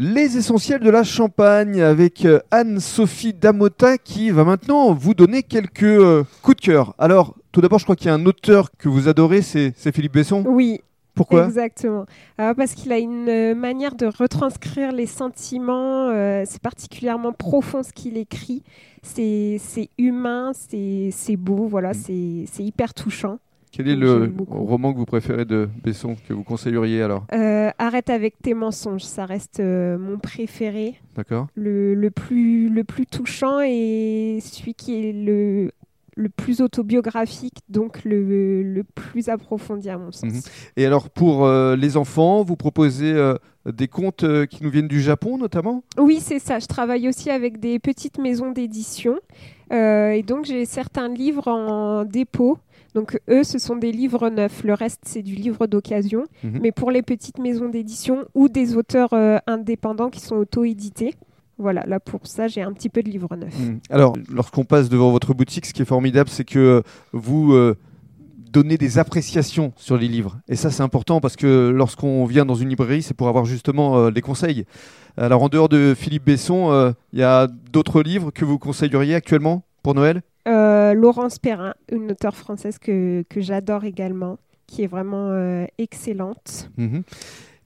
Les essentiels de la Champagne avec euh, Anne-Sophie Damota qui va maintenant vous donner quelques euh, coups de cœur. Alors, tout d'abord, je crois qu'il y a un auteur que vous adorez, c'est Philippe Besson. Oui, Pourquoi? exactement. Alors, parce qu'il a une euh, manière de retranscrire les sentiments. euh, c'est particulièrement profond ce qu'il écrit. C'est humain, c'est beau, voilà, c'est c'est hyper touchant. Quel est le roman que vous préférez de Besson, que vous conseilleriez alors? Euh, Arrête avec tes mensonges, ça reste euh, mon préféré. D'accord le, le plus, le plus touchant et celui qui est le, le plus autobiographique, donc le, le plus approfondi à mon sens. Mhm. Et alors, pour euh, les enfants, vous proposez des contes euh, qui nous viennent du Japon notamment Oui, c'est ça. Je travaille aussi avec des petites maisons d'édition. Euh, et donc, j'ai certains livres en dépôt. Donc, eux, ce sont des livres neufs. Le reste, c'est du livre d'occasion. Mhm. Mais pour les petites maisons d'édition ou des auteurs euh, indépendants qui sont auto-édités, voilà, là, pour ça, j'ai un petit peu de livres neufs. Mm. Alors, lorsqu'on passe devant votre boutique, ce qui est formidable, c'est que euh, vous donnez des appréciations sur les livres. Et ça, c'est important parce que lorsqu'on vient dans une librairie, c'est pour avoir justement euh, des conseils. Alors, en dehors de Philippe Besson, euh, il y a d'autres livres que vous conseilleriez actuellement pour Noël? Euh, Laurence Perrin, une auteure française que, que j'adore également, qui est vraiment euh, excellente. Mhm.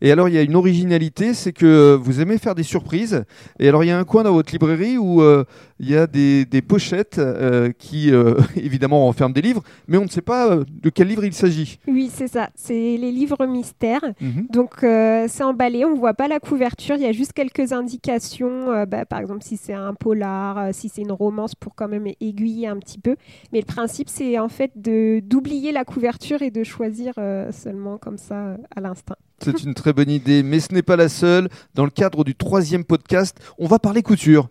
Et alors, il y a une originalité, c'est que vous aimez faire des surprises. Et alors, il y a un coin dans votre librairie où euh, il y a des, des pochettes euh, qui, euh, évidemment, renferment des livres, mais on ne sait pas euh, de quel livre il s'agit. Oui, c'est ça, c'est les livres mystères. Mhm. Donc euh, c'est emballé, on ne voit pas la couverture, il y a juste quelques indications, euh, bah, par exemple si c'est un polar, euh, si c'est une romance pour quand même aiguiller un petit peu. Mais le principe c'est en fait d'oublier la couverture et de choisir euh, seulement comme ça euh, à l'instinct. C'est une très bonne idée, mais ce n'est pas la seule. Dans le cadre du troisième podcast, on va parler couture.